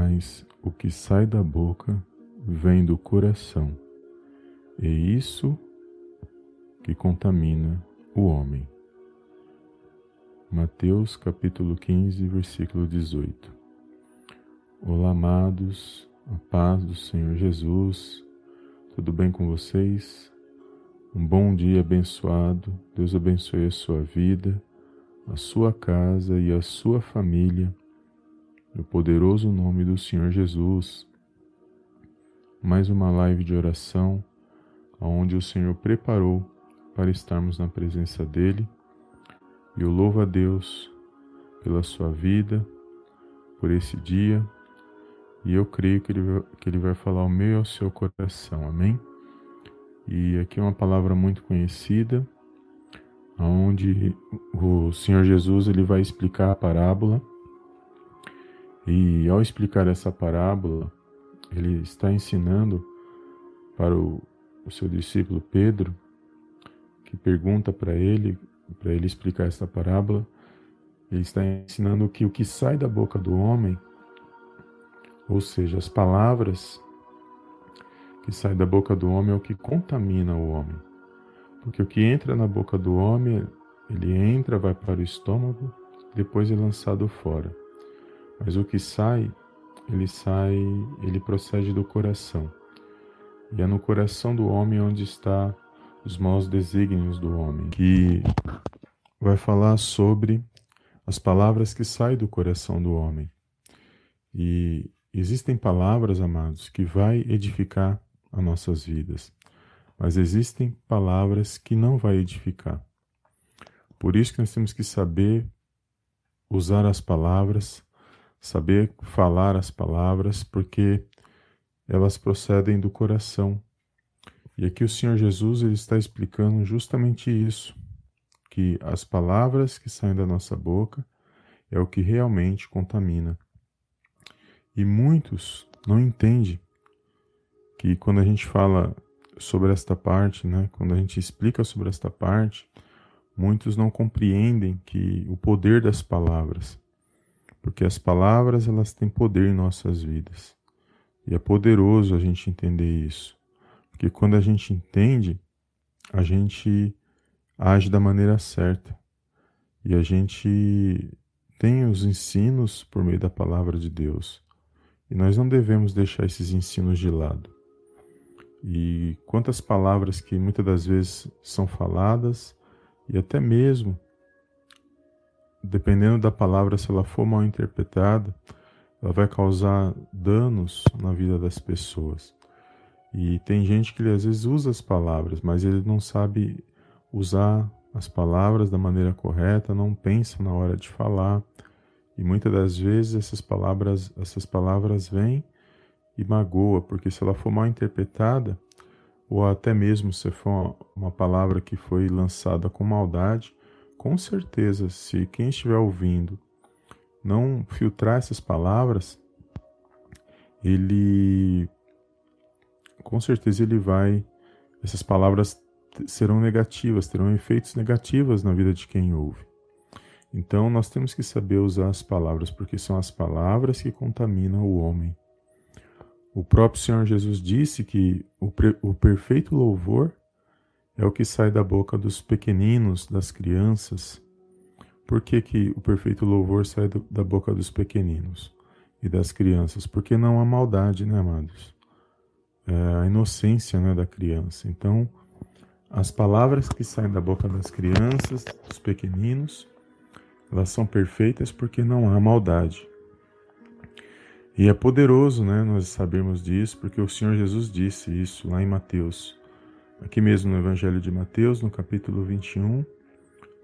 mas o que sai da boca vem do coração, e isso que contamina o homem. Mateus capítulo 15, versículo 18. Olá, amados, a paz do Senhor Jesus, tudo bem com vocês? Um bom dia abençoado, Deus abençoe a sua vida, a sua casa e a sua família, no poderoso nome do Senhor Jesus. Mais uma live de oração, onde o Senhor preparou para estarmos na presença dEle. E eu louvo a Deus pela sua vida, por esse dia, e eu creio que ele, vai, que ele vai falar ao meu e ao seu coração, amém? E aqui é uma palavra muito conhecida, onde o Senhor Jesus ele vai explicar a parábola, e ao explicar essa parábola, ele está ensinando para o, o seu discípulo Pedro, que pergunta para ele, para ele explicar essa parábola, ele está ensinando que o que sai da boca do homem ou seja, as palavras que saem da boca do homem é o que contamina o homem. Porque o que entra na boca do homem, ele entra, vai para o estômago, depois é lançado fora. Mas o que sai, ele sai, ele procede do coração. E é no coração do homem onde está os maus desígnios do homem, que vai falar sobre as palavras que saem do coração do homem. E Existem palavras, amados, que vai edificar as nossas vidas, mas existem palavras que não vai edificar. Por isso que nós temos que saber usar as palavras, saber falar as palavras, porque elas procedem do coração. E aqui o Senhor Jesus ele está explicando justamente isso, que as palavras que saem da nossa boca é o que realmente contamina. E muitos não entendem que quando a gente fala sobre esta parte, né, quando a gente explica sobre esta parte, muitos não compreendem que o poder das palavras, porque as palavras elas têm poder em nossas vidas. E é poderoso a gente entender isso. Porque quando a gente entende, a gente age da maneira certa. E a gente tem os ensinos por meio da palavra de Deus. E nós não devemos deixar esses ensinos de lado. E quantas palavras que muitas das vezes são faladas, e até mesmo, dependendo da palavra, se ela for mal interpretada, ela vai causar danos na vida das pessoas. E tem gente que às vezes usa as palavras, mas ele não sabe usar as palavras da maneira correta, não pensa na hora de falar, e muitas das vezes essas palavras, essas palavras vêm e magoa, porque se ela for mal interpretada, ou até mesmo se for uma palavra que foi lançada com maldade, com certeza, se quem estiver ouvindo não filtrar essas palavras, ele com certeza ele vai essas palavras serão negativas, terão efeitos negativos na vida de quem ouve. Então nós temos que saber usar as palavras, porque são as palavras que contaminam o homem. O próprio Senhor Jesus disse que o, o perfeito louvor é o que sai da boca dos pequeninos, das crianças. Por que, que o perfeito louvor sai do, da boca dos pequeninos e das crianças? Porque não há maldade, né, amados? É a inocência né, da criança. Então, as palavras que saem da boca das crianças, dos pequeninos, elas são perfeitas porque não há maldade. E é poderoso, né, nós sabermos disso, porque o Senhor Jesus disse isso lá em Mateus. Aqui mesmo no Evangelho de Mateus, no capítulo 21,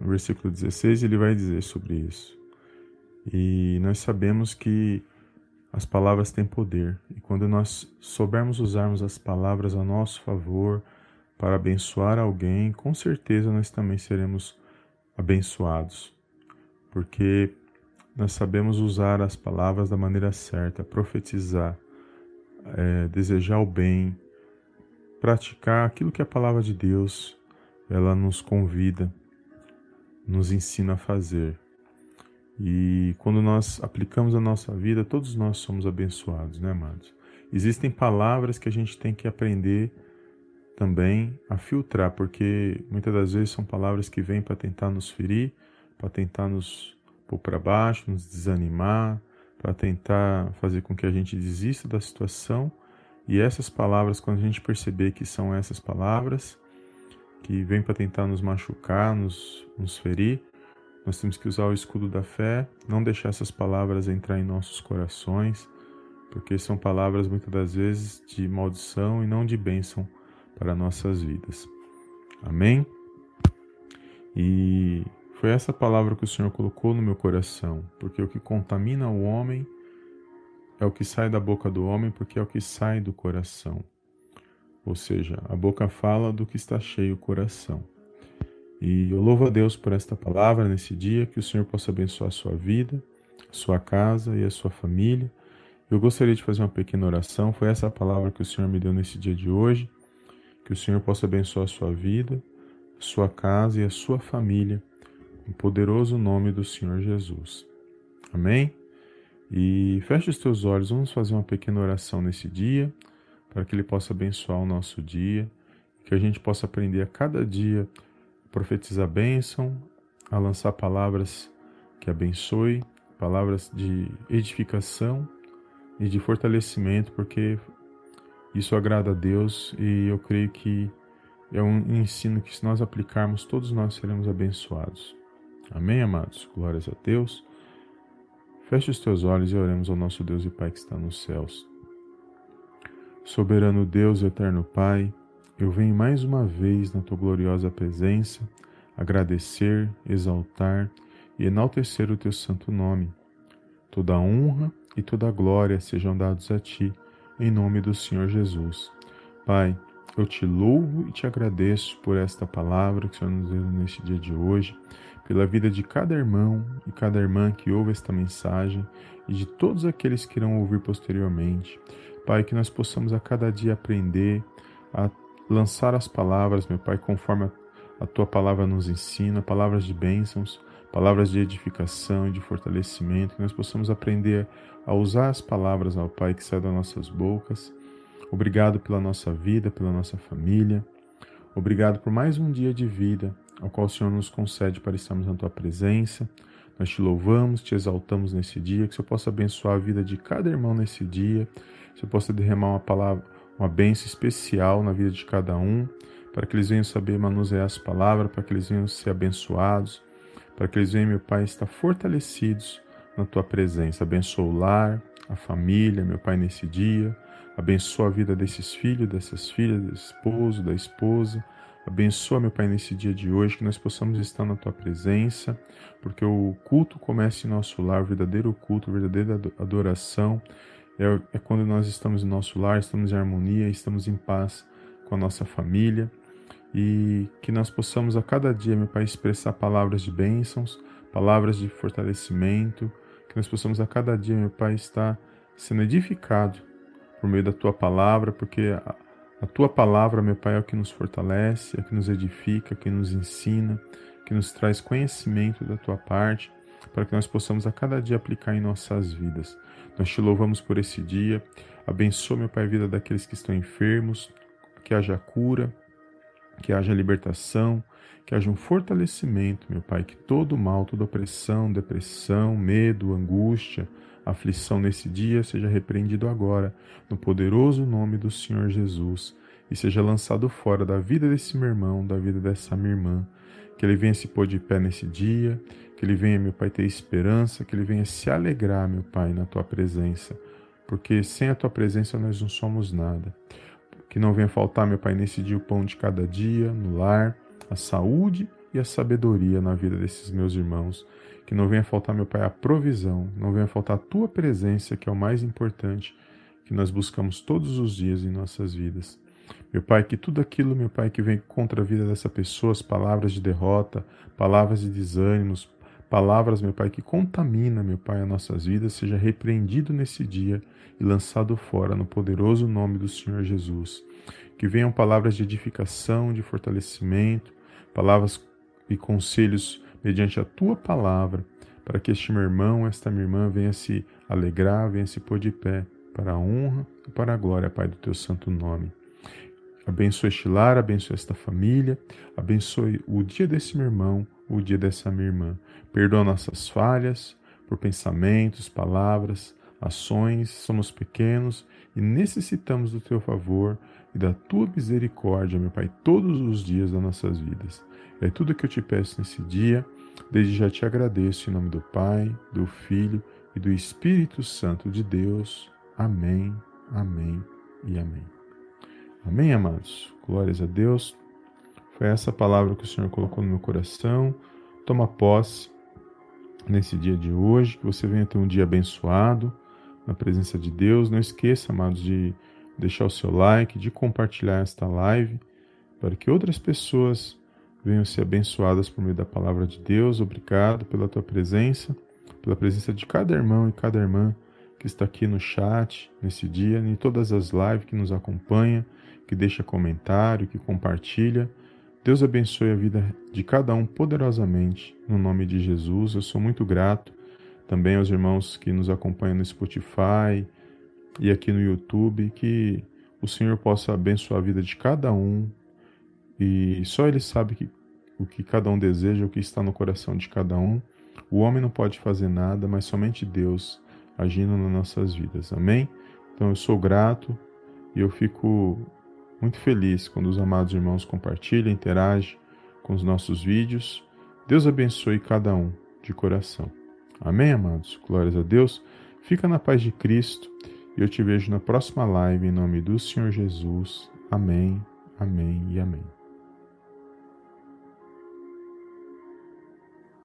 no versículo 16, ele vai dizer sobre isso. E nós sabemos que as palavras têm poder, e quando nós soubermos usarmos as palavras a nosso favor para abençoar alguém, com certeza nós também seremos abençoados porque nós sabemos usar as palavras da maneira certa, profetizar, é, desejar o bem, praticar aquilo que a palavra de Deus ela nos convida, nos ensina a fazer. E quando nós aplicamos a nossa vida, todos nós somos abençoados, né, amados? Existem palavras que a gente tem que aprender também a filtrar, porque muitas das vezes são palavras que vêm para tentar nos ferir, para tentar nos pôr para baixo, nos desanimar, para tentar fazer com que a gente desista da situação. E essas palavras, quando a gente perceber que são essas palavras que vêm para tentar nos machucar, nos, nos ferir, nós temos que usar o escudo da fé, não deixar essas palavras entrar em nossos corações, porque são palavras muitas das vezes de maldição e não de bênção para nossas vidas. Amém? E foi essa palavra que o Senhor colocou no meu coração, porque o que contamina o homem é o que sai da boca do homem, porque é o que sai do coração. Ou seja, a boca fala do que está cheio o coração. E eu louvo a Deus por esta palavra nesse dia, que o Senhor possa abençoar a sua vida, a sua casa e a sua família. Eu gostaria de fazer uma pequena oração, foi essa palavra que o Senhor me deu nesse dia de hoje. Que o Senhor possa abençoar a sua vida, a sua casa e a sua família, no poderoso nome do Senhor Jesus. Amém? E feche os teus olhos, vamos fazer uma pequena oração nesse dia, para que Ele possa abençoar o nosso dia, que a gente possa aprender a cada dia profetizar bênção, a lançar palavras que abençoe, palavras de edificação e de fortalecimento, porque isso agrada a Deus e eu creio que é um ensino que, se nós aplicarmos, todos nós seremos abençoados. Amém, amados? Glórias a Deus. Feche os teus olhos e oremos ao nosso Deus e Pai que está nos céus. Soberano Deus, eterno Pai, eu venho mais uma vez na tua gloriosa presença agradecer, exaltar e enaltecer o teu santo nome. Toda a honra e toda a glória sejam dados a ti, em nome do Senhor Jesus. Pai, eu te louvo e te agradeço por esta palavra que o Senhor nos deu neste dia de hoje, pela vida de cada irmão e cada irmã que ouve esta mensagem e de todos aqueles que irão ouvir posteriormente. Pai, que nós possamos a cada dia aprender a lançar as palavras, meu Pai, conforme a, tua palavra nos ensina, palavras de bênçãos, palavras de edificação e de fortalecimento, que nós possamos aprender a usar as palavras, ao Pai, que saem das nossas bocas. Obrigado pela nossa vida, pela nossa família. Obrigado por mais um dia de vida, ao qual o Senhor nos concede para estarmos na tua presença. Nós te louvamos, te exaltamos nesse dia, que o Senhor possa abençoar a vida de cada irmão nesse dia, que o Senhor possa derramar uma palavra uma bênção especial na vida de cada um, para que eles venham saber manusear as palavras, para que eles venham ser abençoados, para que eles venham, meu Pai, estar fortalecidos na tua presença. Abençoa o lar, a família, meu Pai, nesse dia. Abençoa a vida desses filhos, dessas filhas, do esposo, da esposa. Abençoa, meu Pai, nesse dia de hoje, que nós possamos estar na tua presença, porque o culto começa em nosso lar, o verdadeiro culto, a verdadeira adoração é, é quando nós estamos em nosso lar, estamos em harmonia, estamos em paz com a nossa família e que nós possamos a cada dia, meu Pai, expressar palavras de bênçãos, palavras de fortalecimento, que nós possamos a cada dia, meu Pai, estar sendo edificado por meio da tua palavra, porque a tua palavra, meu Pai, é o que nos fortalece, é o que nos edifica, é o que nos ensina, que nos traz conhecimento da tua parte, para que nós possamos a cada dia aplicar em nossas vidas. Nós te louvamos por esse dia. Abençoa, meu Pai, a vida daqueles que estão enfermos, que haja cura, que haja libertação, que haja um fortalecimento, meu Pai, que todo mal, toda opressão, depressão, medo, angústia, aflição nesse dia seja repreendido agora, no poderoso nome do Senhor Jesus, e seja lançado fora da vida desse meu irmão, da vida dessa minha irmã. Que ele venha se pôr de pé nesse dia, que ele venha, meu Pai, ter esperança, que ele venha se alegrar, meu Pai, na tua presença, porque sem a tua presença nós não somos nada. Que não venha faltar, meu Pai, nesse dia o pão de cada dia, no lar, a saúde e a sabedoria na vida desses meus irmãos. Que não venha faltar, meu Pai, a provisão, não venha faltar a tua presença, que é o mais importante que nós buscamos todos os dias em nossas vidas. Meu Pai, que tudo aquilo, meu Pai, que vem contra a vida dessa pessoa, as palavras de derrota, palavras de desânimos, Palavras, meu Pai, que contamina, meu Pai, as nossas vidas, seja repreendido nesse dia e lançado fora no poderoso nome do Senhor Jesus. Que venham palavras de edificação, de fortalecimento, palavras e conselhos mediante a tua palavra, para que este meu irmão, esta minha irmã venha se alegrar, venha se pôr de pé para a honra e para a glória, Pai, do teu santo nome. Abençoe este lar, abençoe esta família, abençoe o dia desse meu irmão, o dia dessa minha irmã. Perdoa nossas falhas por pensamentos, palavras, ações. Somos pequenos e necessitamos do teu favor e da tua misericórdia, meu Pai, todos os dias das nossas vidas. É tudo que eu te peço nesse dia. Desde já te agradeço em nome do Pai, do Filho e do Espírito Santo de Deus. Amém, amém e amém. Amém, amados? Glórias a Deus. Foi essa palavra que o Senhor colocou no meu coração. Toma posse nesse dia de hoje, que você venha ter um dia abençoado na presença de Deus. Não esqueça, amados, de deixar o seu like, de compartilhar esta live, para que outras pessoas venham ser abençoadas por meio da palavra de Deus. Obrigado pela tua presença, pela presença de cada irmão e cada irmã que está aqui no chat nesse dia, em todas as lives que nos acompanha, que deixa comentário, que compartilha. Deus abençoe a vida de cada um poderosamente, no nome de Jesus. Eu sou muito grato também aos irmãos que nos acompanham no Spotify e aqui no YouTube, que o Senhor possa abençoar a vida de cada um e só Ele sabe que, o que cada um deseja, o que está no coração de cada um. O homem não pode fazer nada, mas somente Deus agindo nas nossas vidas. Amém? Então eu sou grato e eu fico muito feliz quando os amados irmãos compartilham, interagem com os nossos vídeos. Deus abençoe cada um de coração. Amém, amados? Glórias a Deus. Fica na paz de Cristo e eu te vejo na próxima live em nome do Senhor Jesus. Amém, amém e amém.